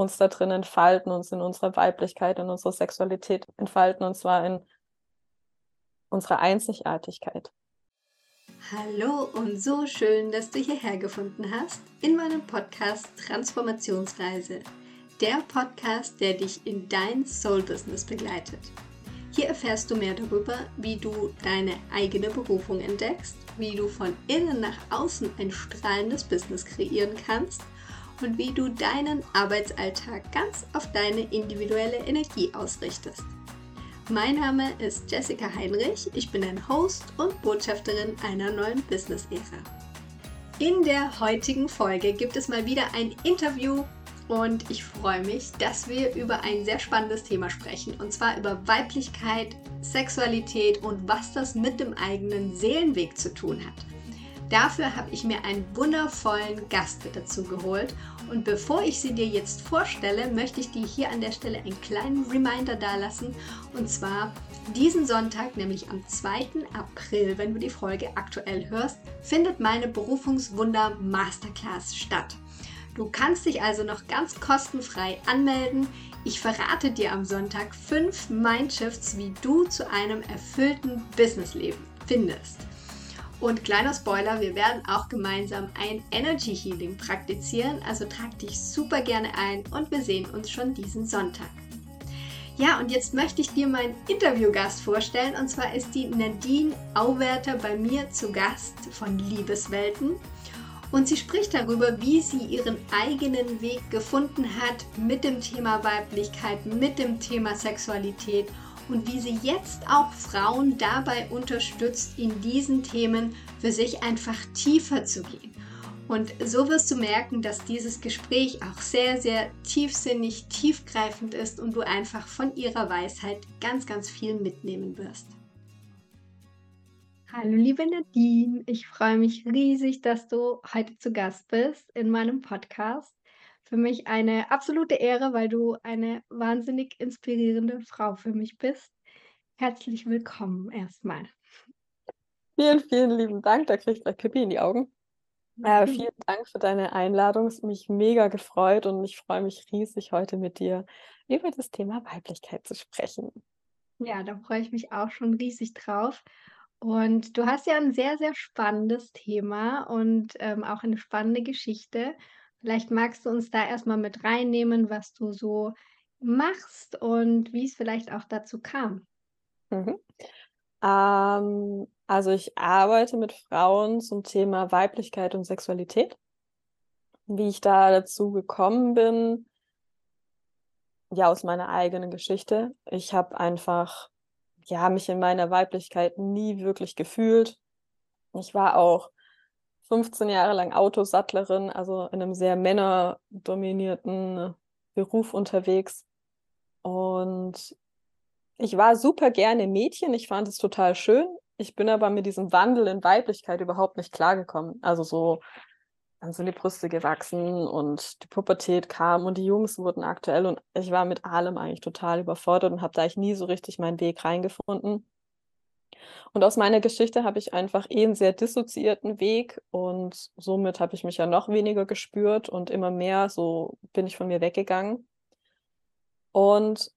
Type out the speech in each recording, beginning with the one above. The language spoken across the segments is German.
uns da drin entfalten, uns in unserer Weiblichkeit, in unserer Sexualität entfalten und zwar in unserer Einzigartigkeit. Hallo und so schön, dass du hierher gefunden hast in meinem Podcast Transformationsreise. Der Podcast, der dich in dein Soul-Business begleitet. Hier erfährst du mehr darüber, wie du deine eigene Berufung entdeckst, wie du von innen nach außen ein strahlendes Business kreieren kannst und wie du deinen Arbeitsalltag ganz auf deine individuelle Energie ausrichtest. Mein Name ist Jessica Heinrich, ich bin ein Host und Botschafterin einer neuen Business-Ära. In der heutigen Folge gibt es mal wieder ein Interview und ich freue mich, dass wir über ein sehr spannendes Thema sprechen und zwar über Weiblichkeit, Sexualität und was das mit dem eigenen Seelenweg zu tun hat. Dafür habe ich mir einen wundervollen Gast dazu geholt. Und bevor ich sie dir jetzt vorstelle, möchte ich dir hier an der Stelle einen kleinen Reminder dalassen. Und zwar diesen Sonntag, nämlich am 2. April, wenn du die Folge aktuell hörst, findet meine Berufungswunder Masterclass statt. Du kannst dich also noch ganz kostenfrei anmelden. Ich verrate dir am Sonntag fünf Mindshifts, wie du zu einem erfüllten Businessleben findest. Und kleiner Spoiler, wir werden auch gemeinsam ein Energy Healing praktizieren, also trag dich super gerne ein und wir sehen uns schon diesen Sonntag. Ja, und jetzt möchte ich dir meinen Interviewgast vorstellen und zwar ist die Nadine Auwerter bei mir zu Gast von Liebeswelten. Und sie spricht darüber, wie sie ihren eigenen Weg gefunden hat mit dem Thema Weiblichkeit, mit dem Thema Sexualität und wie sie jetzt auch Frauen dabei unterstützt, in diesen Themen für sich einfach tiefer zu gehen. Und so wirst du merken, dass dieses Gespräch auch sehr, sehr tiefsinnig, tiefgreifend ist und du einfach von ihrer Weisheit ganz, ganz viel mitnehmen wirst. Hallo liebe Nadine, ich freue mich riesig, dass du heute zu Gast bist in meinem Podcast für mich eine absolute Ehre, weil du eine wahnsinnig inspirierende Frau für mich bist. Herzlich willkommen erstmal. Vielen, vielen lieben Dank. Da kriege ich gleich Pippi in die Augen. Äh, vielen Dank für deine Einladung. Es hat mich mega gefreut und ich freue mich riesig, heute mit dir über das Thema Weiblichkeit zu sprechen. Ja, da freue ich mich auch schon riesig drauf. Und du hast ja ein sehr, sehr spannendes Thema und ähm, auch eine spannende Geschichte. Vielleicht magst du uns da erstmal mit reinnehmen, was du so machst und wie es vielleicht auch dazu kam. Mhm. Ähm, also ich arbeite mit Frauen zum Thema Weiblichkeit und Sexualität. Wie ich da dazu gekommen bin, ja, aus meiner eigenen Geschichte. Ich habe einfach, ja, mich in meiner Weiblichkeit nie wirklich gefühlt. Ich war auch 15 Jahre lang Autosattlerin, also in einem sehr männerdominierten Beruf unterwegs. Und ich war super gerne Mädchen, ich fand es total schön. Ich bin aber mit diesem Wandel in Weiblichkeit überhaupt nicht klargekommen. Also so, dann sind die Brüste gewachsen und die Pubertät kam und die Jungs wurden aktuell und ich war mit allem eigentlich total überfordert und habe da ich nie so richtig meinen Weg reingefunden. Und aus meiner Geschichte habe ich einfach eh einen sehr dissoziierten Weg und somit habe ich mich ja noch weniger gespürt und immer mehr so bin ich von mir weggegangen. Und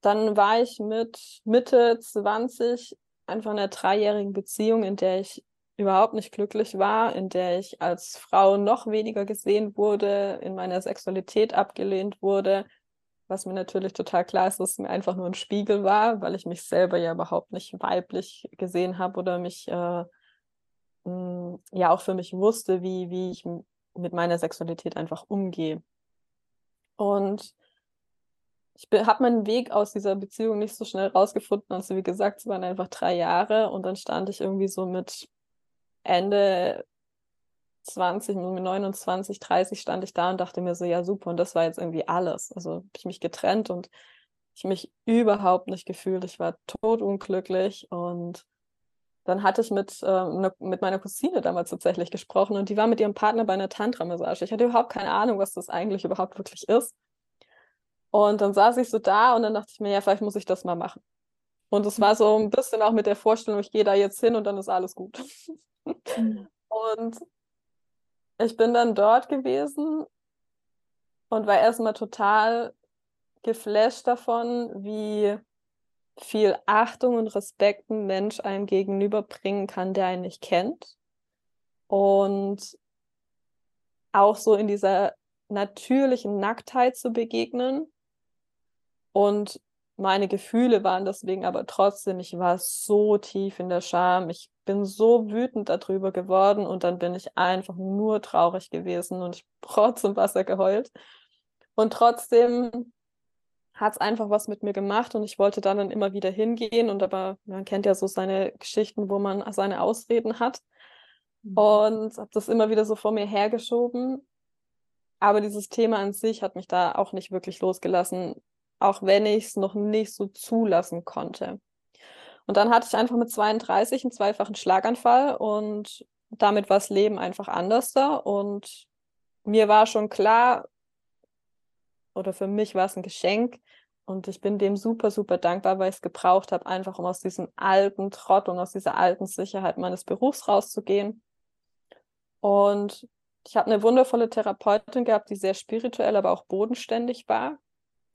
dann war ich mit Mitte 20 einfach in einer dreijährigen Beziehung, in der ich überhaupt nicht glücklich war, in der ich als Frau noch weniger gesehen wurde, in meiner Sexualität abgelehnt wurde, was mir natürlich total klar ist, dass es mir einfach nur ein Spiegel war, weil ich mich selber ja überhaupt nicht weiblich gesehen habe oder mich äh, mh, ja auch für mich wusste, wie, wie ich mit meiner Sexualität einfach umgehe. Und ich habe meinen Weg aus dieser Beziehung nicht so schnell rausgefunden. Also wie gesagt, es waren einfach drei Jahre und dann stand ich irgendwie so mit Ende 20, mit 29, 30 stand ich da und dachte mir so, ja super, und das war jetzt irgendwie alles. Also habe ich mich getrennt und ich mich überhaupt nicht gefühlt. Ich war totunglücklich und dann hatte ich mit, äh, ne, mit meiner Cousine damals tatsächlich gesprochen und die war mit ihrem Partner bei einer Tantra-Massage. Ich hatte überhaupt keine Ahnung, was das eigentlich überhaupt wirklich ist. Und dann saß ich so da und dann dachte ich mir, ja, vielleicht muss ich das mal machen. Und es war so ein bisschen auch mit der Vorstellung, ich gehe da jetzt hin und dann ist alles gut. Mhm. Und ich bin dann dort gewesen und war erstmal total geflasht davon, wie viel Achtung und Respekt ein Mensch einem gegenüberbringen kann, der einen nicht kennt. Und auch so in dieser natürlichen Nacktheit zu begegnen. Und meine Gefühle waren deswegen aber trotzdem, ich war so tief in der Scham. Ich bin so wütend darüber geworden und dann bin ich einfach nur traurig gewesen und ich trotz und Wasser geheult. Und trotzdem hat es einfach was mit mir gemacht und ich wollte dann, dann immer wieder hingehen und aber man kennt ja so seine Geschichten, wo man seine Ausreden hat mhm. und habe das immer wieder so vor mir hergeschoben. Aber dieses Thema an sich hat mich da auch nicht wirklich losgelassen, auch wenn ich es noch nicht so zulassen konnte. Und dann hatte ich einfach mit 32 einen zweifachen Schlaganfall und damit war das Leben einfach anders da. Und mir war schon klar, oder für mich war es ein Geschenk. Und ich bin dem super, super dankbar, weil ich es gebraucht habe, einfach um aus diesem alten Trott und aus dieser alten Sicherheit meines Berufs rauszugehen. Und ich habe eine wundervolle Therapeutin gehabt, die sehr spirituell, aber auch bodenständig war.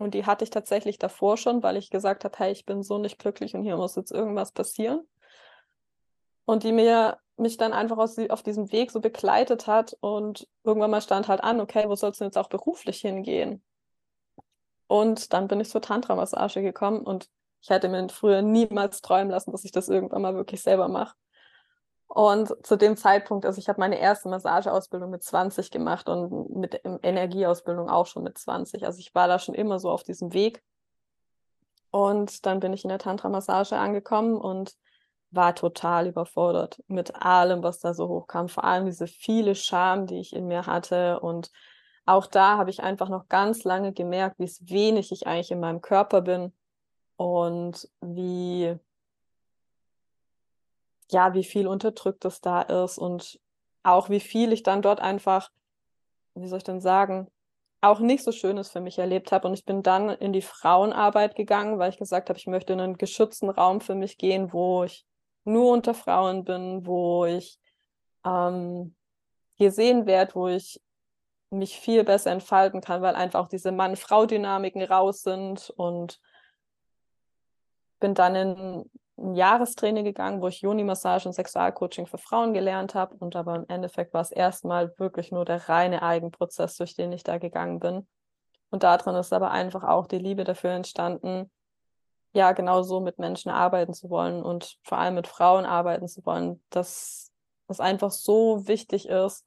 Und die hatte ich tatsächlich davor schon, weil ich gesagt habe, hey, ich bin so nicht glücklich und hier muss jetzt irgendwas passieren. Und die mir mich dann einfach aus, auf diesem Weg so begleitet hat und irgendwann mal stand halt an, okay, wo sollst du jetzt auch beruflich hingehen? Und dann bin ich zur Tantra-Massage gekommen und ich hätte mir früher niemals träumen lassen, dass ich das irgendwann mal wirklich selber mache. Und zu dem Zeitpunkt, also ich habe meine erste Massageausbildung mit 20 gemacht und mit Energieausbildung auch schon mit 20. Also ich war da schon immer so auf diesem Weg. Und dann bin ich in der Tantra-Massage angekommen und war total überfordert mit allem, was da so hochkam. Vor allem diese viele Scham, die ich in mir hatte und auch da habe ich einfach noch ganz lange gemerkt, wie wenig ich eigentlich in meinem Körper bin und wie, ja, wie viel unterdrückt es da ist und auch wie viel ich dann dort einfach, wie soll ich denn sagen, auch nicht so Schönes für mich erlebt habe. Und ich bin dann in die Frauenarbeit gegangen, weil ich gesagt habe, ich möchte in einen geschützten Raum für mich gehen, wo ich nur unter Frauen bin, wo ich ähm, gesehen werde, wo ich mich viel besser entfalten kann, weil einfach auch diese Mann-Frau-Dynamiken raus sind und bin dann in ein Jahrestraining gegangen, wo ich Joni-Massage und Sexualcoaching für Frauen gelernt habe. Und aber im Endeffekt war es erstmal wirklich nur der reine Eigenprozess, durch den ich da gegangen bin. Und darin ist aber einfach auch die Liebe dafür entstanden, ja, genau so mit Menschen arbeiten zu wollen und vor allem mit Frauen arbeiten zu wollen, dass es einfach so wichtig ist,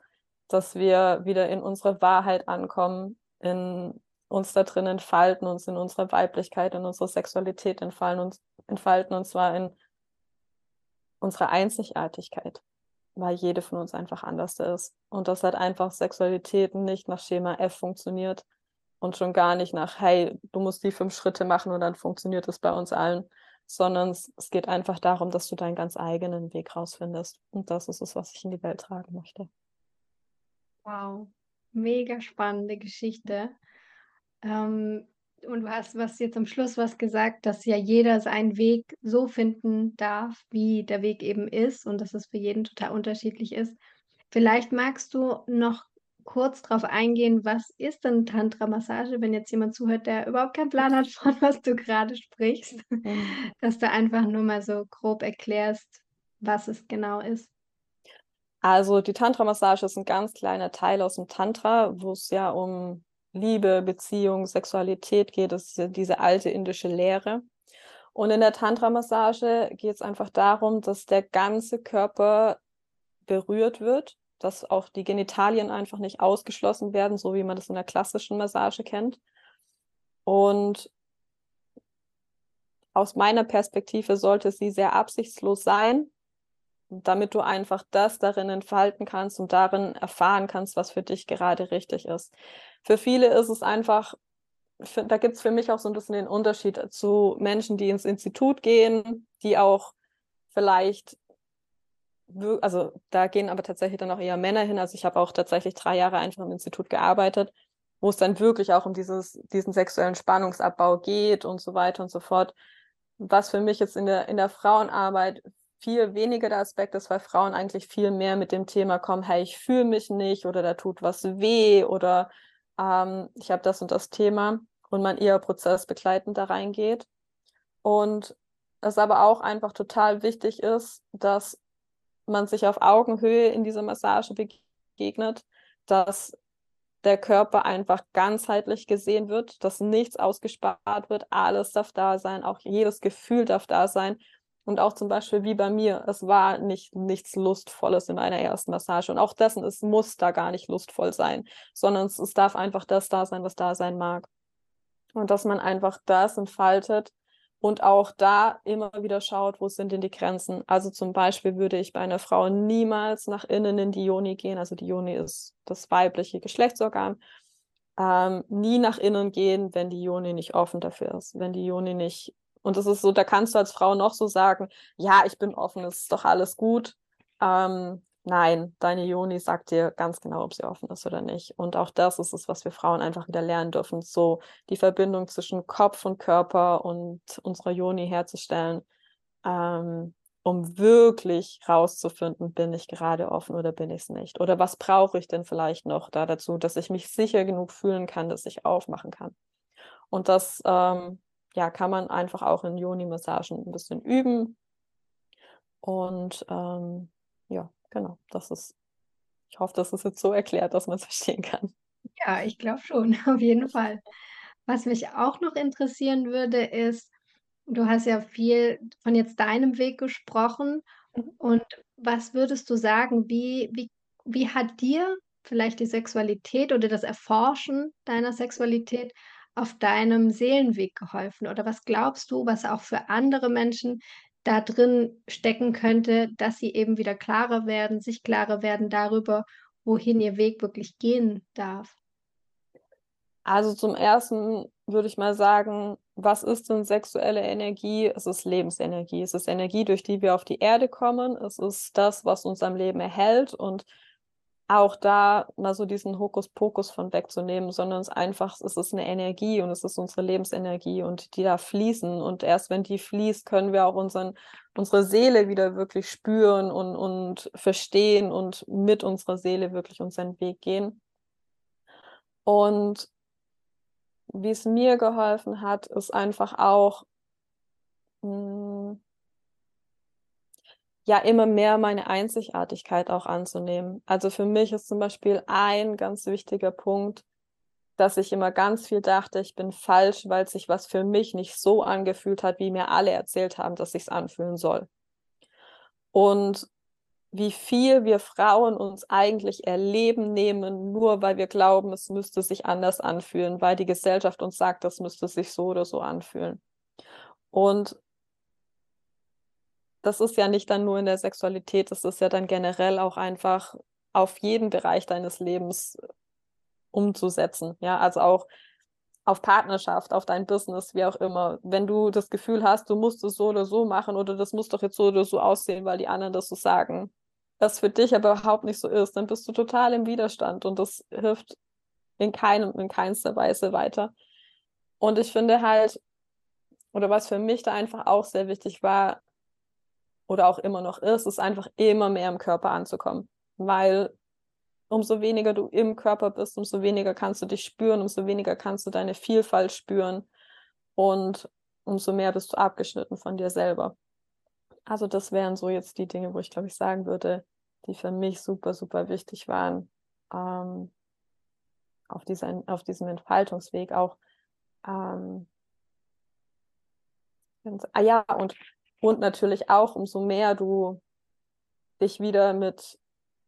dass wir wieder in unsere Wahrheit ankommen, in uns da drin entfalten, uns in unserer Weiblichkeit, in unserer Sexualität entfallen, uns, entfalten und zwar in unserer Einzigartigkeit, weil jede von uns einfach anders ist. Und dass halt einfach Sexualität nicht nach Schema F funktioniert und schon gar nicht nach, hey, du musst die fünf Schritte machen und dann funktioniert es bei uns allen, sondern es, es geht einfach darum, dass du deinen ganz eigenen Weg rausfindest. Und das ist es, was ich in die Welt tragen möchte. Wow, mega spannende Geschichte. Ähm, und du hast was jetzt am Schluss was gesagt, dass ja jeder seinen Weg so finden darf, wie der Weg eben ist und dass es für jeden total unterschiedlich ist. Vielleicht magst du noch kurz darauf eingehen, was ist denn Tantra-Massage, wenn jetzt jemand zuhört, der überhaupt keinen Plan hat, von was du gerade sprichst, mhm. dass du einfach nur mal so grob erklärst, was es genau ist. Also die Tantra-Massage ist ein ganz kleiner Teil aus dem Tantra, wo es ja um Liebe, Beziehung, Sexualität geht. Das ist diese alte indische Lehre. Und in der Tantra-Massage geht es einfach darum, dass der ganze Körper berührt wird, dass auch die Genitalien einfach nicht ausgeschlossen werden, so wie man das in der klassischen Massage kennt. Und aus meiner Perspektive sollte sie sehr absichtslos sein, damit du einfach das darin entfalten kannst und darin erfahren kannst, was für dich gerade richtig ist. Für viele ist es einfach, da gibt es für mich auch so ein bisschen den Unterschied zu Menschen, die ins Institut gehen, die auch vielleicht, also da gehen aber tatsächlich dann auch eher Männer hin. Also ich habe auch tatsächlich drei Jahre einfach im Institut gearbeitet, wo es dann wirklich auch um dieses, diesen sexuellen Spannungsabbau geht und so weiter und so fort. Was für mich jetzt in der, in der Frauenarbeit viel weniger der Aspekt ist, weil Frauen eigentlich viel mehr mit dem Thema kommen, hey, ich fühle mich nicht oder da tut was weh oder ähm, ich habe das und das Thema und man eher prozessbegleitend da reingeht. Und es aber auch einfach total wichtig ist, dass man sich auf Augenhöhe in dieser Massage begegnet, dass der Körper einfach ganzheitlich gesehen wird, dass nichts ausgespart wird, alles darf da sein, auch jedes Gefühl darf da sein. Und auch zum Beispiel wie bei mir, es war nicht nichts Lustvolles in meiner ersten Massage. Und auch dessen, es muss da gar nicht lustvoll sein, sondern es, es darf einfach das da sein, was da sein mag. Und dass man einfach das entfaltet, und auch da immer wieder schaut, wo sind denn die Grenzen. Also zum Beispiel würde ich bei einer Frau niemals nach innen in die Joni gehen. Also die Joni ist das weibliche Geschlechtsorgan. Ähm, nie nach innen gehen, wenn die Joni nicht offen dafür ist. Wenn die Joni nicht. Und das ist so, da kannst du als Frau noch so sagen, ja, ich bin offen, es ist doch alles gut. Ähm, Nein, deine Joni sagt dir ganz genau, ob sie offen ist oder nicht. Und auch das ist es, was wir Frauen einfach wieder lernen dürfen, so die Verbindung zwischen Kopf und Körper und unserer Joni herzustellen, ähm, um wirklich rauszufinden, bin ich gerade offen oder bin ich es nicht? Oder was brauche ich denn vielleicht noch da dazu, dass ich mich sicher genug fühlen kann, dass ich aufmachen kann? Und das ähm, ja, kann man einfach auch in Joni-Massagen ein bisschen üben. Und ähm, ja, genau, das ist, ich hoffe, das ist jetzt so erklärt, dass man es verstehen kann. Ja, ich glaube schon, auf jeden Fall. Was mich auch noch interessieren würde, ist, du hast ja viel von jetzt deinem Weg gesprochen. Mhm. Und was würdest du sagen, wie, wie, wie hat dir vielleicht die Sexualität oder das Erforschen deiner Sexualität auf deinem Seelenweg geholfen? Oder was glaubst du, was auch für andere Menschen da drin stecken könnte, dass sie eben wieder klarer werden, sich klarer werden darüber, wohin ihr Weg wirklich gehen darf? Also zum ersten würde ich mal sagen, was ist denn sexuelle Energie? Es ist Lebensenergie. Es ist Energie, durch die wir auf die Erde kommen. Es ist das, was uns am Leben erhält und auch da mal so diesen Hokuspokus von wegzunehmen, sondern es einfach, es ist eine Energie und es ist unsere Lebensenergie und die da fließen. Und erst wenn die fließt, können wir auch unseren, unsere Seele wieder wirklich spüren und, und verstehen und mit unserer Seele wirklich unseren Weg gehen. Und wie es mir geholfen hat, ist einfach auch, mh, hm, ja immer mehr meine Einzigartigkeit auch anzunehmen. Also für mich ist zum Beispiel ein ganz wichtiger Punkt, dass ich immer ganz viel dachte, ich bin falsch, weil sich was für mich nicht so angefühlt hat, wie mir alle erzählt haben, dass ich es anfühlen soll. Und wie viel wir Frauen uns eigentlich erleben nehmen, nur weil wir glauben, es müsste sich anders anfühlen, weil die Gesellschaft uns sagt, das müsste sich so oder so anfühlen. Und das ist ja nicht dann nur in der Sexualität, das ist ja dann generell auch einfach auf jeden Bereich deines Lebens umzusetzen. Ja, also auch auf Partnerschaft, auf dein Business, wie auch immer. Wenn du das Gefühl hast, du musst es so oder so machen oder das muss doch jetzt so oder so aussehen, weil die anderen das so sagen, das für dich aber überhaupt nicht so ist, dann bist du total im Widerstand und das hilft in keinem, in keinster Weise weiter. Und ich finde halt, oder was für mich da einfach auch sehr wichtig war, oder auch immer noch ist, ist einfach immer mehr im Körper anzukommen. Weil umso weniger du im Körper bist, umso weniger kannst du dich spüren, umso weniger kannst du deine Vielfalt spüren und umso mehr bist du abgeschnitten von dir selber. Also das wären so jetzt die Dinge, wo ich glaube ich sagen würde, die für mich super, super wichtig waren ähm, auf, dieser, auf diesem Entfaltungsweg auch. Ähm, ah ja, und und natürlich auch, umso mehr du dich wieder mit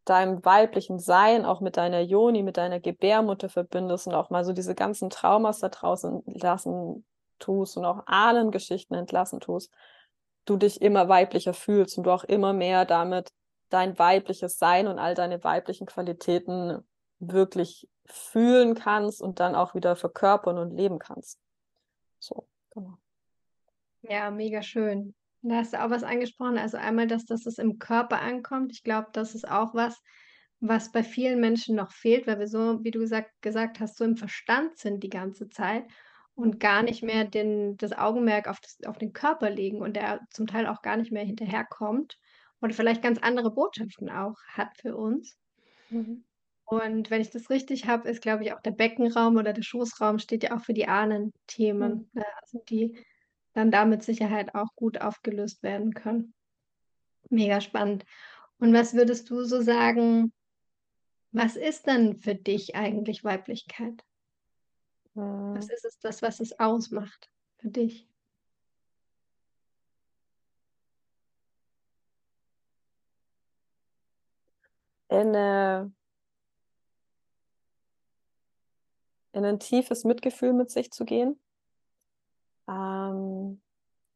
deinem weiblichen Sein, auch mit deiner Joni, mit deiner Gebärmutter verbindest und auch mal so diese ganzen Traumas da draußen lassen tust und auch Ahnengeschichten entlassen tust, du dich immer weiblicher fühlst und du auch immer mehr damit dein weibliches Sein und all deine weiblichen Qualitäten wirklich fühlen kannst und dann auch wieder verkörpern und leben kannst. So, genau. Ja, mega schön. Da hast du auch was angesprochen. Also einmal, dass, dass es im Körper ankommt. Ich glaube, das ist auch was, was bei vielen Menschen noch fehlt, weil wir so, wie du gesagt, gesagt hast, so im Verstand sind die ganze Zeit und gar nicht mehr den, das Augenmerk auf, das, auf den Körper legen und der zum Teil auch gar nicht mehr hinterherkommt oder vielleicht ganz andere Botschaften auch hat für uns. Mhm. Und wenn ich das richtig habe, ist, glaube ich, auch der Beckenraum oder der Schoßraum steht ja auch für die Ahnenthemen, Mhm. ne, also die dann da mit Sicherheit auch gut aufgelöst werden können. Mega spannend. Und was würdest du so sagen, was ist denn für dich eigentlich Weiblichkeit? Was Mhm. ist es das, was es ausmacht für dich? In 'ne in 'nen tiefes Mitgefühl mit sich zu gehen. Ähm,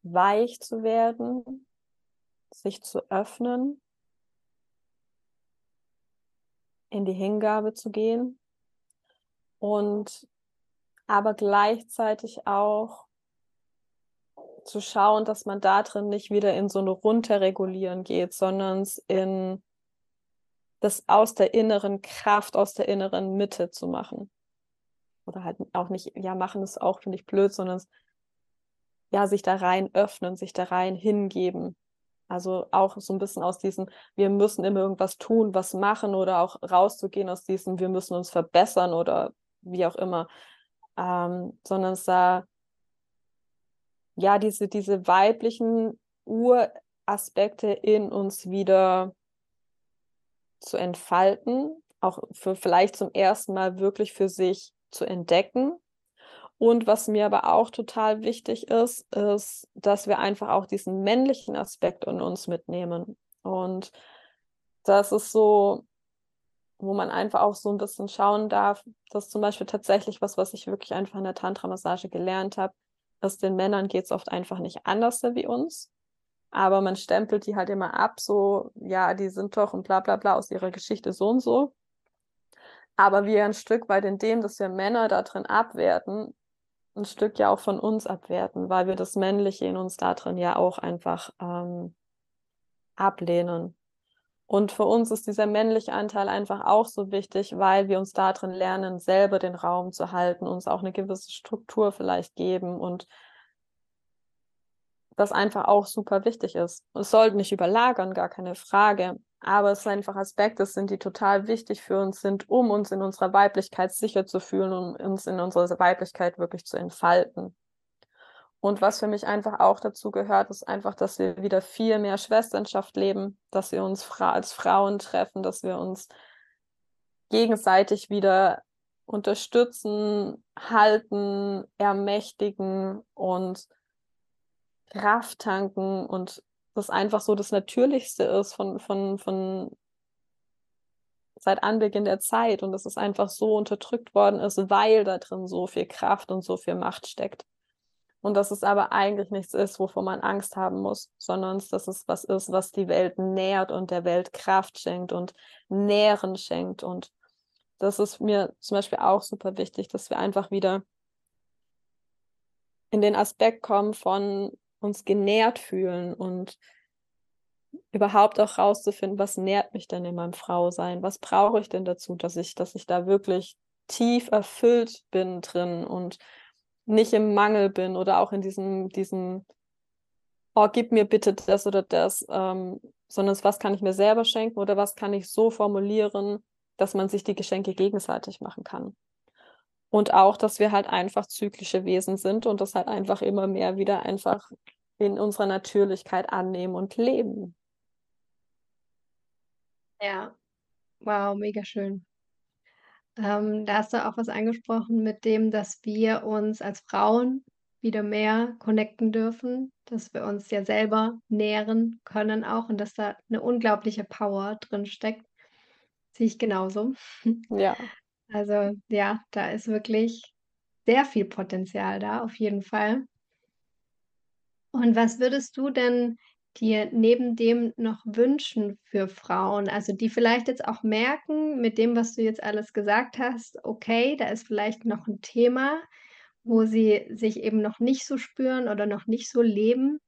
weich zu werden, sich zu öffnen. In die Hingabe zu gehen. Und aber gleichzeitig auch zu schauen, dass man da drin nicht wieder in so 'ne Runterregulieren geht, sondern's in das aus der inneren Kraft, aus der inneren Mitte zu machen. Oder halt auch nicht ja, machen ist auch, finde ich, blöd, sondern s ja, sich da rein öffnen, sich da rein hingeben. Also, auch so 'n bisschen aus diesem: „Wir müssen immer irgendwas tun, was machen“, oder auch rauszugehen aus diesem: „Wir müssen uns verbessern“, oder wie auch immer. Ähm, sondern es da ja, diese diese weiblichen Uraspekte in uns wieder zu entfalten, auch für vielleicht zum ersten Mal wirklich für sich zu entdecken. Und was mir aber auch total wichtig ist, ist, dass wir einfach auch diesen männlichen Aspekt in uns mitnehmen. Und das ist so wo man einfach auch so 'n bisschen schauen darf das ist zum Beispiel tatsächlich was, was ich wirklich einfach in der Tantra-Massage gelernt habe, dass den Männern geht's oft einfach nicht anderste wie uns. Aber man stempelt die halt immer ab, so: „Ja, die sind doch und bla bla bla aus ihrer Geschichte so und so.“ Aber wir 'n Stück weit in dem, dass wir Männer da drin abwerten, 'n Stück ja auch von uns abwerten, weil wir das Männliche in uns da drin ja auch einfach, ähm, ablehnen. Und für uns ist dieser männliche Anteil einfach auch so wichtig, weil wir uns da drin lernen, selber den Raum zu halten, uns auch 'ne gewisse Struktur vielleicht geben und was einfach auch super wichtig ist. Es sollte nicht überlagern, gar keine Frage, aber es sind einfach Aspekte sind, die total wichtig für uns sind, um uns in unserer Weiblichkeit sicher zu fühlen, um uns in unserer Weiblichkeit wirklich zu entfalten. Und was für mich einfach auch dazu gehört, ist einfach, dass wir wieder viel mehr Schwesternschaft leben, dass wir uns Fra als Frauen treffen, dass wir uns gegenseitig wieder unterstützen, halten, ermächtigen und Kraft tanken und das einfach so das Natürlichste ist von von von seit Anbeginn der Zeit und dass es einfach so unterdrückt worden ist, weil da drin so viel Kraft und so viel Macht steckt. Und dass es aber eigentlich nichts ist, wovor man Angst haben muss, sondern dass es was ist, was die Welt nährt und der Welt Kraft schenkt und Nähren schenkt. Und das ist mir zum Beispiel auch super wichtig, dass wir einfach wieder in den Aspekt kommen von uns genährt fühlen und überhaupt auch rauszufinden: „Was nährt mich denn in meinem Frausein? Was brauche ich denn dazu, dass ich dass ich da wirklich tief erfüllt bin drin und nicht im Mangel bin oder auch in diesem diesem: „Oh, gib mir bitte das oder das“, ähm, sondern „Was kann ich mir selber schenken oder was kann ich so formulieren, dass man sich die Geschenke gegenseitig machen kann?“ Und auch, dass wir halt einfach zyklische Wesen sind und das halt einfach immer mehr wieder einfach in unserer Natürlichkeit annehmen und leben. Ja, wow, mega schön. Ähm, da hast du auch was angesprochen mit dem, dass wir uns als Frauen wieder mehr connecten dürfen, dass wir uns ja selber nähren können auch und dass da 'ne unglaubliche Power drinsteckt. Sehe ich genauso. Ja. Also, ja, da ist wirklich sehr viel Potenzial da, auf jeden Fall. Und was würdest du denn dir neben dem noch wünschen für Frauen? Also, die vielleicht jetzt auch merken mit dem, was du jetzt alles gesagt hast, okay, da ist vielleicht noch 'n Thema, wo sie sich eben noch nicht so spüren oder noch nicht so leben.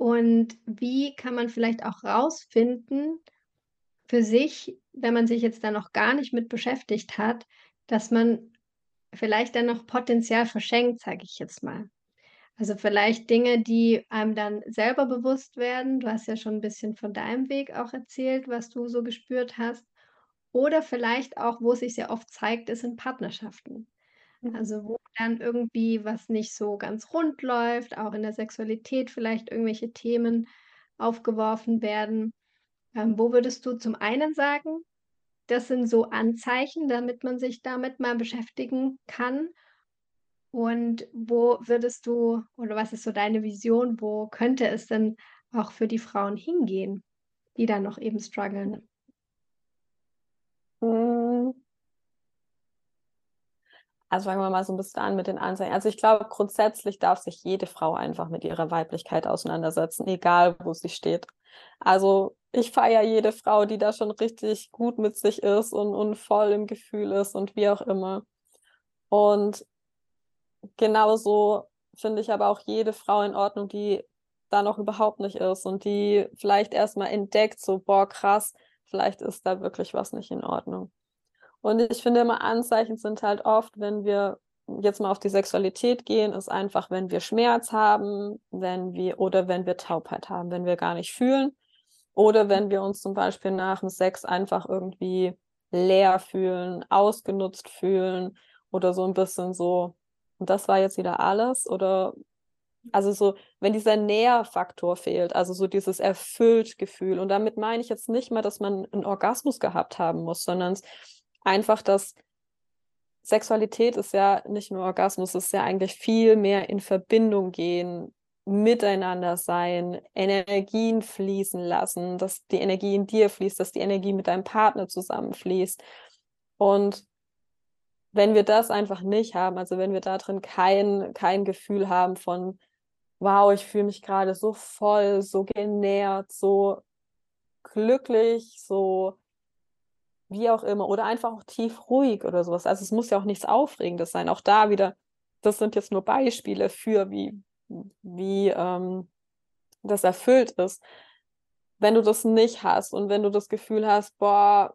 Und wie kann man vielleicht auch rausfinden für sich, wenn man sich jetzt da noch gar nicht mit beschäftigt hat, dass man vielleicht dann noch Potenzial verschenkt, sage ich jetzt mal. Also, vielleicht Dinge, die einem dann selber bewusst werden. Du hast ja schon 'n bisschen von deinem Weg auch erzählt, was du so gespürt hast. Oder vielleicht auch, wo es sich sehr oft zeigt, ist in Partnerschaften. Mhm. Also, wo dann irgendwie was nicht so ganz rund läuft, auch in der Sexualität vielleicht irgendwelche Themen aufgeworfen werden. Ähm, wo würdest du zum einen sagen, das sind so Anzeichen, damit man sich damit mal beschäftigen kann? Und wo würdest du oder was ist so deine Vision, wo könnte es denn auch für die Frauen hingehen, die dann noch eben struggeln? Hm. Also fangen wir mal so ein bisschen an mit den Anzeichen. Also ich glaube, grundsätzlich darf sich jede Frau einfach mit ihrer Weiblichkeit auseinandersetzen, egal wo sie steht. Also ich feiere jede Frau, die da schon richtig gut mit sich ist und, und voll im Gefühl ist und wie auch immer. Und genauso finde ich aber auch jede Frau in Ordnung, die da noch überhaupt nicht ist und die vielleicht erstmal entdeckt, so, boah, krass, vielleicht ist da wirklich was nicht in Ordnung. Und ich finde immer, Anzeichen sind halt oft, wenn wir jetzt mal auf die Sexualität gehen, ist einfach, wenn wir Schmerz haben, wenn wir oder wenn wir Taubheit haben, wenn wir gar nicht fühlen oder wenn wir uns zum Beispiel nach dem Sex einfach irgendwie leer fühlen, ausgenutzt fühlen oder so ein bisschen so, und das war jetzt wieder alles oder also so, wenn dieser Nährfaktor fehlt, also so dieses erfüllt Gefühl. Und damit meine ich jetzt nicht mal, dass man einen Orgasmus gehabt haben muss, sondern einfach, dass Sexualität ist ja nicht nur Orgasmus, es ist ja eigentlich viel mehr in Verbindung gehen, miteinander sein, Energien fließen lassen, dass die Energie in dir fließt, dass die Energie mit deinem Partner zusammenfließt. Und wenn wir das einfach nicht haben, also wenn wir da drin kein, kein Gefühl haben von, wow, ich fühle mich gerade so voll, so genährt, so glücklich, so wie auch immer, oder einfach auch tief ruhig oder sowas. Also es muss ja auch nichts Aufregendes sein. Auch da wieder, das sind jetzt nur Beispiele für, wie, wie ähm, das erfüllt ist. Wenn du das nicht hast und wenn du das Gefühl hast, boah,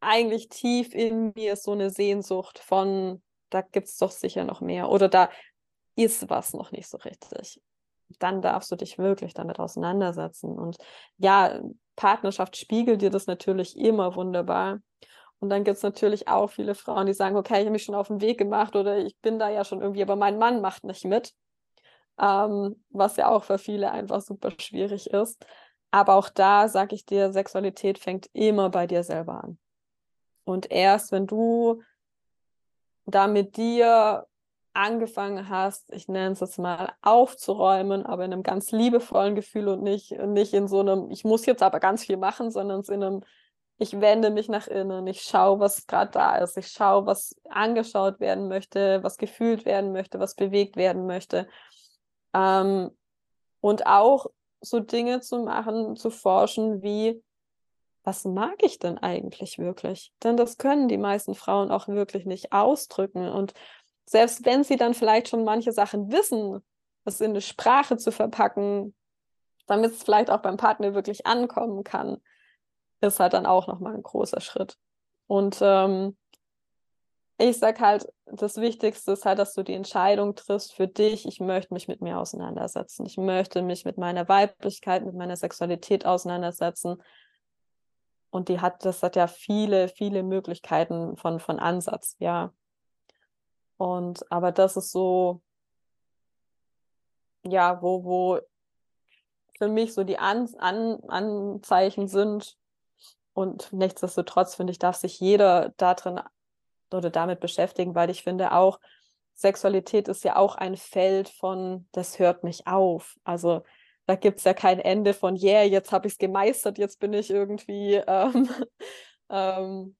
eigentlich tief in mir ist so eine Sehnsucht von, da gibt es doch sicher noch mehr oder da ist was noch nicht so richtig. Dann darfst du dich wirklich damit auseinandersetzen. Und ja, Partnerschaft spiegelt dir das natürlich immer wunderbar. Und dann gibt es natürlich auch viele Frauen, die sagen, okay, ich habe mich schon auf den Weg gemacht oder ich bin da ja schon irgendwie, aber mein Mann macht nicht mit. Ähm, was ja auch für viele einfach super schwierig ist. Aber auch da sage ich dir, Sexualität fängt immer bei dir selber an. Und erst wenn du da mit dir angefangen hast, ich nenne es jetzt mal aufzuräumen, aber in einem ganz liebevollen Gefühl und nicht, nicht in so einem, ich muss jetzt aber ganz viel machen, sondern in einem, ich wende mich nach innen, ich schaue, was gerade da ist, ich schaue, was angeschaut werden möchte, was gefühlt werden möchte, was bewegt werden möchte. Ähm, und auch so Dinge zu machen, zu forschen, wie, was mag ich denn eigentlich wirklich? Denn das können die meisten Frauen auch wirklich nicht ausdrücken. Und selbst wenn sie dann vielleicht schon manche Sachen wissen, das in eine Sprache zu verpacken, damit es vielleicht auch beim Partner wirklich ankommen kann, ist halt dann auch nochmal ein großer Schritt. Und ähm, ich sag halt, das Wichtigste ist halt, dass du die Entscheidung triffst für dich, ich möchte mich mit mir auseinandersetzen. Ich möchte mich mit meiner Weiblichkeit, mit meiner Sexualität auseinandersetzen. Und die hat, das hat ja viele, viele Möglichkeiten von, von Ansatz, ja. Und aber das ist so, ja, wo, wo für mich so die An An Anzeichen sind. Und nichtsdestotrotz finde ich, darf sich jeder da drin oder damit beschäftigen, weil ich finde auch, Sexualität ist ja auch ein Feld von, das hört nicht auf. Also da gibt es ja kein Ende von, yeah, jetzt habe ich es gemeistert, jetzt bin ich irgendwie ähm, ähm,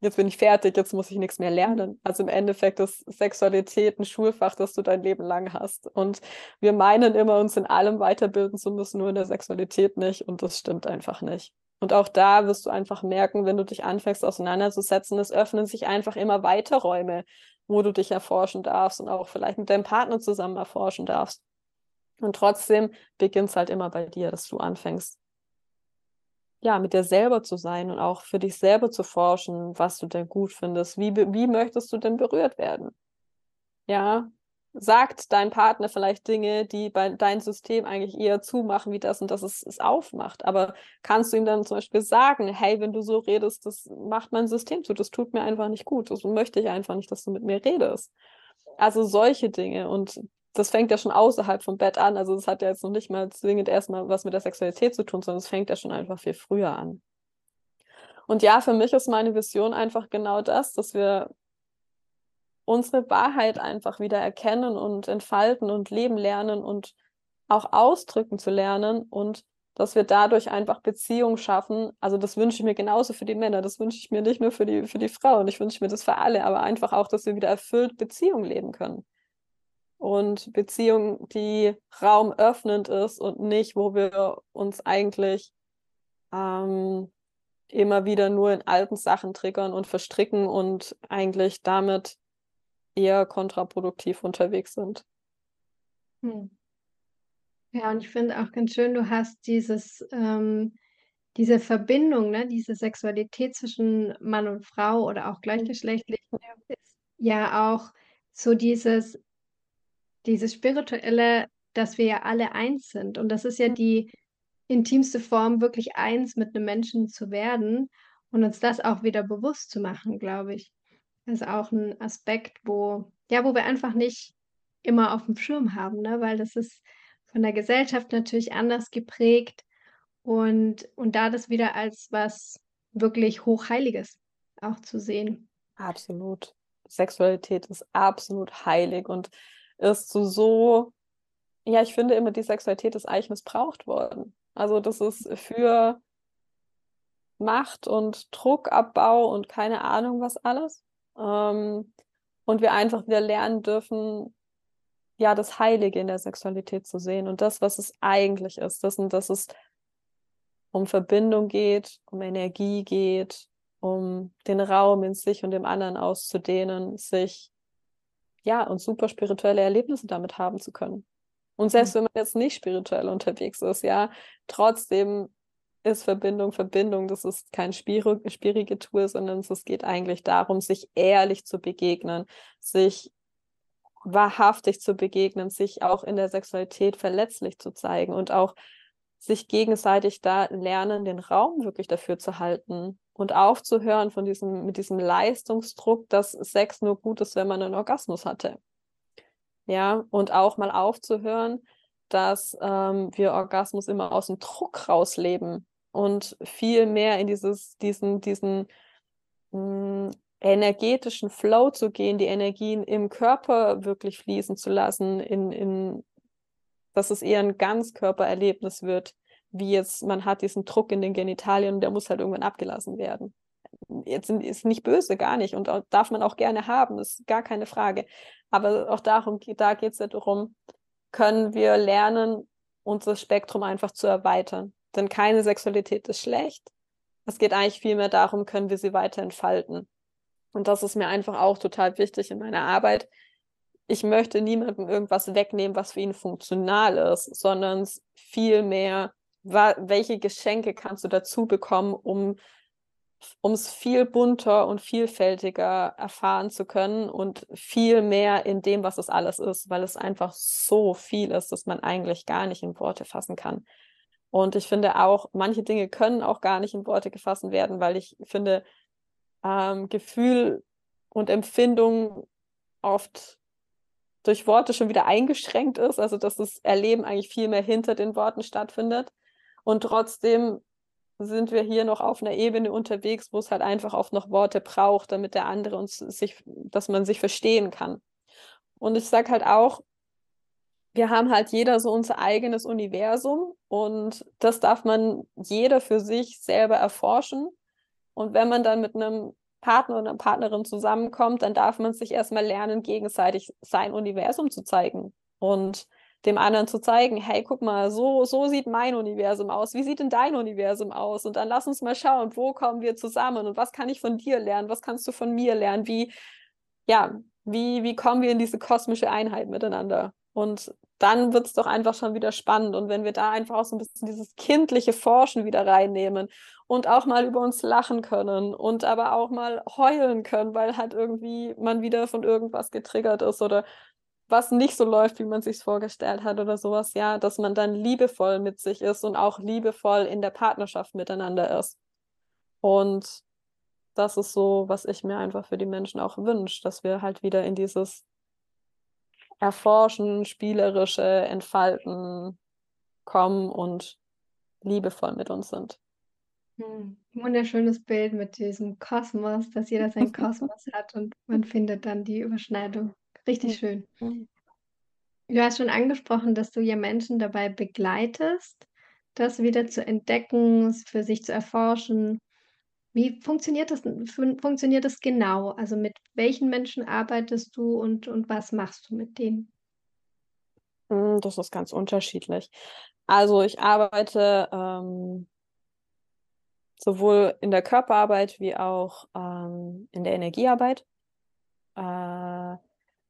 jetzt bin ich fertig, jetzt muss ich nichts mehr lernen. Also im Endeffekt ist Sexualität ein Schulfach, das du dein Leben lang hast. Und wir meinen immer, uns in allem weiterbilden zu müssen, nur in der Sexualität nicht. Und das stimmt einfach nicht. Und auch da wirst du einfach merken, wenn du dich anfängst auseinanderzusetzen, es öffnen sich einfach immer weiter Räume, wo du dich erforschen darfst und auch vielleicht mit deinem Partner zusammen erforschen darfst. Und trotzdem beginnt es halt immer bei dir, dass du anfängst, ja, mit dir selber zu sein und auch für dich selber zu forschen, was du denn gut findest. Wie, wie möchtest du denn berührt werden? Ja, sagt dein Partner vielleicht Dinge, die bei dein System eigentlich eher zumachen, wie das und das es, es aufmacht. Aber kannst du ihm dann zum Beispiel sagen, hey, wenn du so redest, das macht mein System zu, das tut mir einfach nicht gut. So möchte ich einfach nicht, dass du mit mir redest. Also solche Dinge. Und das fängt ja schon außerhalb vom Bett an. Also das hat ja jetzt noch nicht mal zwingend erstmal was mit der Sexualität zu tun, sondern es fängt ja schon einfach viel früher an. Und ja, für mich ist meine Vision einfach genau das, dass wir unsere Wahrheit einfach wieder erkennen und entfalten und leben lernen und auch ausdrücken zu lernen und dass wir dadurch einfach Beziehungen schaffen. Also das wünsche ich mir genauso für die Männer, das wünsche ich mir nicht nur für die, für die Frauen, ich wünsche mir das für alle, aber einfach auch, dass wir wieder erfüllt Beziehungen leben können. Und Beziehung, die raumöffnend ist und nicht, wo wir uns eigentlich ähm, immer wieder nur in alten Sachen triggern und verstricken und eigentlich damit eher kontraproduktiv unterwegs sind. Hm. Ja, und ich finde auch ganz schön, du hast dieses, ähm, diese Verbindung, ne, diese Sexualität zwischen Mann und Frau oder auch gleichgeschlechtlich, ist ja auch so dieses, dieses spirituelle, dass wir ja alle eins sind. Und das ist ja die intimste Form, wirklich eins mit einem Menschen zu werden und uns das auch wieder bewusst zu machen, glaube ich ist auch ein Aspekt, wo, ja, wo wir einfach nicht immer auf dem Schirm haben, ne? weil das ist von der Gesellschaft natürlich anders geprägt und, und da das wieder als was wirklich Hochheiliges auch zu sehen. Absolut. Sexualität ist absolut heilig und ist so, so, ja, ich finde immer, die Sexualität ist eigentlich missbraucht worden. Also das ist für Macht und Druckabbau und keine Ahnung was alles. Ähm, und wir einfach wieder lernen dürfen, ja, das Heilige in der Sexualität zu sehen und das, was es eigentlich ist. Das, dass es um Verbindung geht, um Energie geht, um den Raum in sich und dem anderen auszudehnen, sich ja und super spirituelle Erlebnisse damit haben zu können. Und selbst mhm. wenn man jetzt nicht spirituell unterwegs ist, ja, trotzdem ist Verbindung Verbindung. Das ist kein schwierige Tour, sondern es geht eigentlich darum, sich ehrlich zu begegnen, sich wahrhaftig zu begegnen, sich auch in der Sexualität verletzlich zu zeigen und auch sich gegenseitig da lernen, den Raum wirklich dafür zu halten und aufzuhören von diesem, mit diesem Leistungsdruck, dass Sex nur gut ist, wenn man einen Orgasmus hatte. Ja, und auch mal aufzuhören, dass ähm, wir Orgasmus immer aus dem Druck rausleben und viel mehr in dieses, diesen, diesen mh, hm, energetischen Flow zu gehen, die Energien im Körper wirklich fließen zu lassen, in, in, dass es eher ein Ganzkörpererlebnis wird, wie jetzt, man hat diesen Druck in den Genitalien und der muss halt irgendwann abgelassen werden. Jetzt ist nicht böse, gar nicht. Und darf man auch gerne haben, ist gar keine Frage. Aber auch darum, da geht es ja darum, können wir lernen, unser Spektrum einfach zu erweitern. Denn keine Sexualität ist schlecht. Es geht eigentlich vielmehr darum, können wir sie weiter entfalten. Und das ist mir einfach auch total wichtig in meiner Arbeit. Ich möchte niemandem irgendwas wegnehmen, was für ihn funktional ist, sondern vielmehr, welche Geschenke kannst du dazu bekommen, um es viel bunter und vielfältiger erfahren zu können und viel mehr in dem, was es alles ist, weil es einfach so viel ist, dass man eigentlich gar nicht in Worte fassen kann. Und ich finde auch, manche Dinge können auch gar nicht in Worte gefasst werden, weil ich finde, ähm, Gefühl und Empfindung oft durch Worte schon wieder eingeschränkt ist, also dass das Erleben eigentlich viel mehr hinter den Worten stattfindet. Und trotzdem sind wir hier noch auf einer Ebene unterwegs, wo es halt einfach oft noch Worte braucht, damit der andere uns sich, dass man sich verstehen kann. Und ich sage halt auch, wir haben halt jeder so unser eigenes Universum und das darf man jeder für sich selber erforschen. Und wenn man dann mit einem Partner oder einer Partnerin zusammenkommt, dann darf man sich erstmal lernen, gegenseitig sein Universum zu zeigen und dem anderen zu zeigen, hey, guck mal, so, so sieht mein Universum aus. Wie sieht denn dein Universum aus? Und dann lass uns mal schauen, wo kommen wir zusammen und was kann ich von dir lernen? Was kannst du von mir lernen? Wie, ja, wie, wie kommen wir in diese kosmische Einheit miteinander? Und dann wird es doch einfach schon wieder spannend. Und wenn wir da einfach auch so ein bisschen dieses kindliche Forschen wieder reinnehmen und auch mal über uns lachen können und aber auch mal heulen können, weil halt irgendwie man wieder von irgendwas getriggert ist oder was nicht so läuft, wie man sich vorgestellt hat oder sowas, ja, dass man dann liebevoll mit sich ist und auch liebevoll in der Partnerschaft miteinander ist. Und das ist so, was ich mir einfach für die Menschen auch wünsche, dass wir halt wieder in dieses Erforschen, spielerische Entfalten kommen und liebevoll mit uns sind. Hm, wunderschönes Bild mit diesem Kosmos, dass jeder seinen Kosmos hat und man findet dann die Überschneidung. Richtig schön. Du hast schon angesprochen, dass du ja Menschen dabei begleitest, das wieder zu entdecken, für sich zu erforschen. Wie funktioniert das, funktioniert das genau? Also mit welchen Menschen arbeitest du und, und was machst du mit denen? Hm, das ist ganz unterschiedlich. Also ich arbeite ähm, sowohl in der Körperarbeit wie auch ähm, in der Energiearbeit. Äh,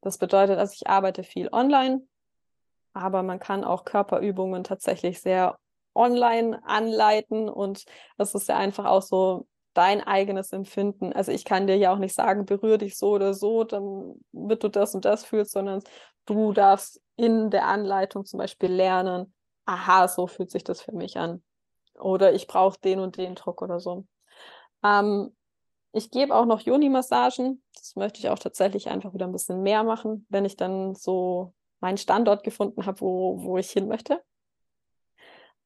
das bedeutet, dass ich arbeite viel online, aber man kann auch Körperübungen tatsächlich sehr online anleiten und das ist ja einfach auch so dein eigenes Empfinden. Also ich kann dir ja auch nicht sagen, berühre dich so oder so, dann wird du das und das fühlst, sondern du darfst in der Anleitung zum Beispiel lernen, aha, so fühlt sich das für mich an. Oder ich brauche den und den Druck oder so. Ähm, ich gebe auch noch Joni-Massagen. Das möchte ich auch tatsächlich einfach wieder ein bisschen mehr machen, wenn ich dann so meinen Standort gefunden habe, wo, wo ich hin möchte.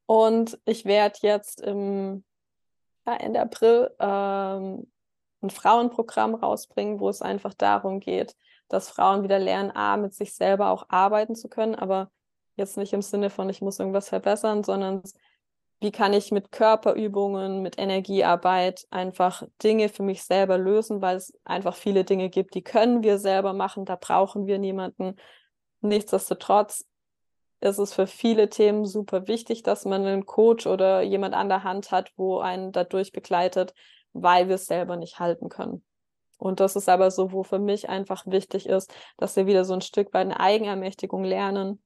Und ich werde jetzt im ja, Ende April ähm, ein Frauenprogramm rausbringen, wo es einfach darum geht, dass Frauen wieder lernen, A, mit sich selber auch arbeiten zu können, aber jetzt nicht im Sinne von, ich muss irgendwas verbessern, sondern wie kann ich mit Körperübungen, mit Energiearbeit einfach Dinge für mich selber lösen, weil es einfach viele Dinge gibt, die können wir selber machen, da brauchen wir niemanden. Nichtsdestotrotz ist es für viele Themen super wichtig, dass man einen Coach oder jemand an der Hand hat, wo einen dadurch begleitet, weil wir es selber nicht halten können. Und das ist aber so, wo für mich einfach wichtig ist, dass wir wieder so ein Stück weit eine Eigenermächtigung lernen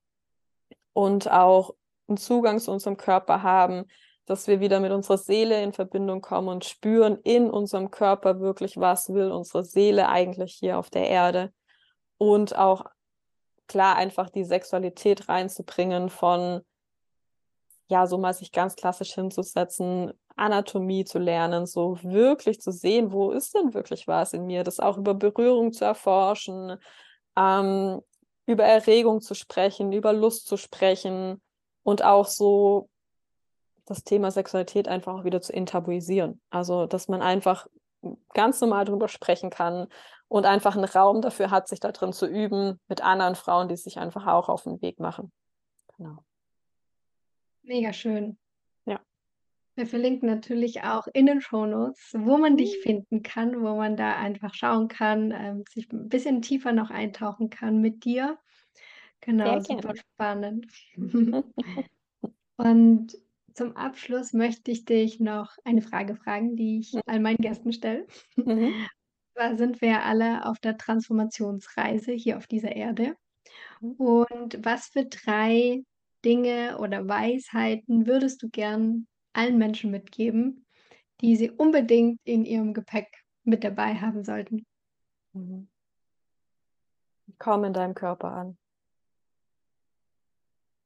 und auch einen Zugang zu unserem Körper haben, dass wir wieder mit unserer Seele in Verbindung kommen und spüren in unserem Körper wirklich, was will unsere Seele eigentlich hier auf der Erde. Und auch klar einfach die Sexualität reinzubringen von, ja, so mal sich ganz klassisch hinzusetzen, Anatomie zu lernen, so wirklich zu sehen, wo ist denn wirklich was in mir, das auch über Berührung zu erforschen, ähm, über Erregung zu sprechen, über Lust zu sprechen, und auch so das Thema Sexualität einfach auch wieder zu enttabuisieren. Also, dass man einfach ganz normal drüber sprechen kann und einfach einen Raum dafür hat, sich da drin zu üben mit anderen Frauen, die sich einfach auch auf den Weg machen. Genau. Mega schön. Ja. Wir verlinken natürlich auch in den Shownotes, wo man dich mhm. finden kann, wo man da einfach schauen kann, ähm, sich ein bisschen tiefer noch eintauchen kann mit dir. Genau, super spannend. Und zum Abschluss möchte ich dich noch eine Frage fragen, die ich all meinen Gästen stelle. Mhm. Zwar sind wir alle auf der Transformationsreise hier auf dieser Erde. Mhm. Und was für drei Dinge oder Weisheiten würdest du gern allen Menschen mitgeben, die sie unbedingt in ihrem Gepäck mit dabei haben sollten? Mhm. Komm in deinem Körper an.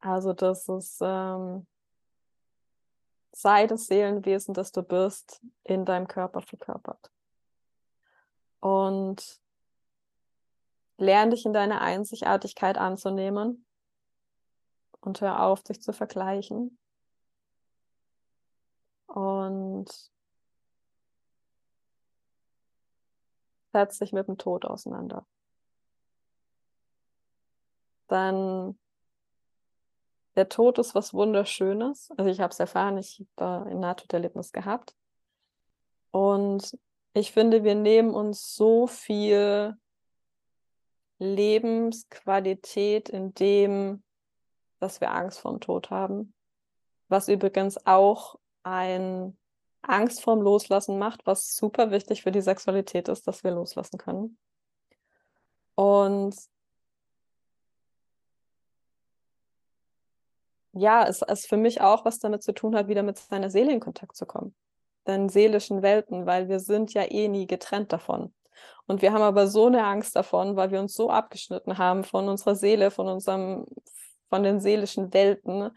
Also das ist, ähm, sei das Seelenwesen, das du bist, in deinem Körper verkörpert. Und lerne dich in deiner Einzigartigkeit anzunehmen und hör auf, dich zu vergleichen. Und setz dich mit dem Tod auseinander. Dann der Tod ist was Wunderschönes. Also ich habe es erfahren, ich habe ein Nahtoderlebnis gehabt. Und ich finde, wir nehmen uns so viel Lebensqualität in dem, dass wir Angst vorm Tod haben. Was übrigens auch ein Angst vorm Loslassen macht, was super wichtig für die Sexualität ist, dass wir loslassen können. Und ja, es, es für mich auch was damit zu tun hat, wieder mit seiner Seele in Kontakt zu kommen. Den seelischen Welten, weil wir sind ja eh nie getrennt davon. Und wir haben aber so eine Angst davon, weil wir uns so abgeschnitten haben von unserer Seele, von unserem, von den seelischen Welten,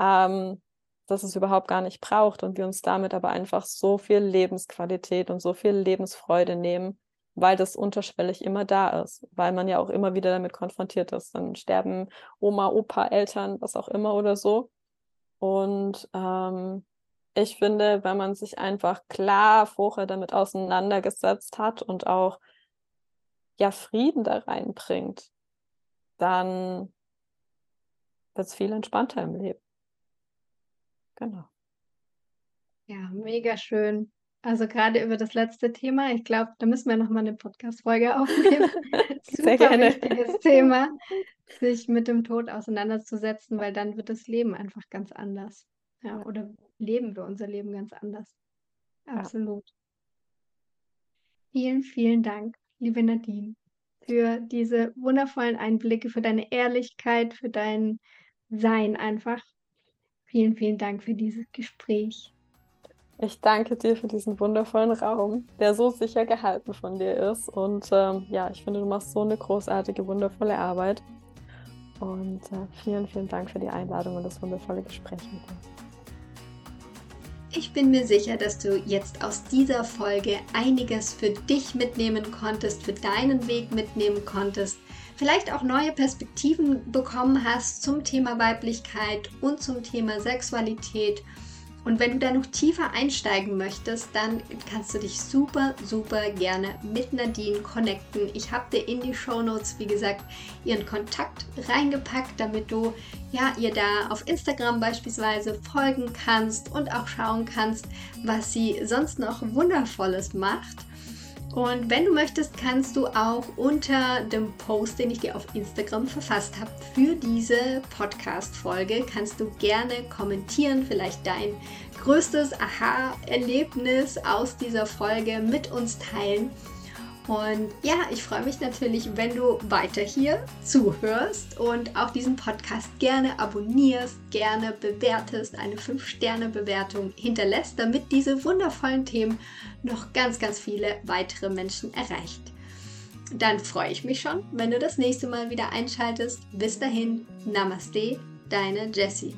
ähm, dass es überhaupt gar nicht braucht und wir uns damit aber einfach so viel Lebensqualität und so viel Lebensfreude nehmen, weil das unterschwellig immer da ist, weil man ja auch immer wieder damit konfrontiert ist. Dann sterben Oma, Opa, Eltern, was auch immer oder so. Und ähm, ich finde, wenn man sich einfach klar vorher damit auseinandergesetzt hat und auch ja Frieden da reinbringt, dann wird es viel entspannter im Leben. Genau. Ja, mega schön. Also gerade über das letzte Thema, ich glaube, da müssen wir nochmal eine Podcast-Folge aufnehmen. Sehr Super gerne. wichtiges Thema, sich mit dem Tod auseinanderzusetzen, weil dann wird das Leben einfach ganz anders. Ja, oder leben wir unser Leben ganz anders. Absolut. Ja. Vielen, vielen Dank, liebe Nadine, für diese wundervollen Einblicke, für deine Ehrlichkeit, für dein Sein einfach. Vielen, vielen Dank für dieses Gespräch. Ich danke dir für diesen wundervollen Raum, der so sicher gehalten von dir ist. Und ähm, ja, ich finde, du machst so eine großartige, wundervolle Arbeit. Und äh, vielen, vielen Dank für die Einladung und das wundervolle Gespräch mit dir. Ich bin mir sicher, dass du jetzt aus dieser Folge einiges für dich mitnehmen konntest, für deinen Weg mitnehmen konntest, vielleicht auch neue Perspektiven bekommen hast zum Thema Weiblichkeit und zum Thema Sexualität und wenn du da noch tiefer einsteigen möchtest, dann kannst du dich super, super gerne mit Nadine connecten. Ich habe dir in die Show Notes, wie gesagt, ihren Kontakt reingepackt, damit du ja, ihr da auf Instagram beispielsweise folgen kannst und auch schauen kannst, was sie sonst noch Wundervolles macht. Und wenn du möchtest, kannst du auch unter dem Post, den ich dir auf Instagram verfasst habe, für diese Podcast-Folge, kannst du gerne kommentieren, vielleicht dein größtes Aha-Erlebnis aus dieser Folge mit uns teilen. Und ja, ich freue mich natürlich, wenn du weiter hier zuhörst und auch diesen Podcast gerne abonnierst, gerne bewertest, eine 5-Sterne-Bewertung hinterlässt, damit diese wundervollen Themen noch ganz, ganz viele weitere Menschen erreicht. Dann freue ich mich schon, wenn du das nächste Mal wieder einschaltest. Bis dahin, Namaste, deine Jessie.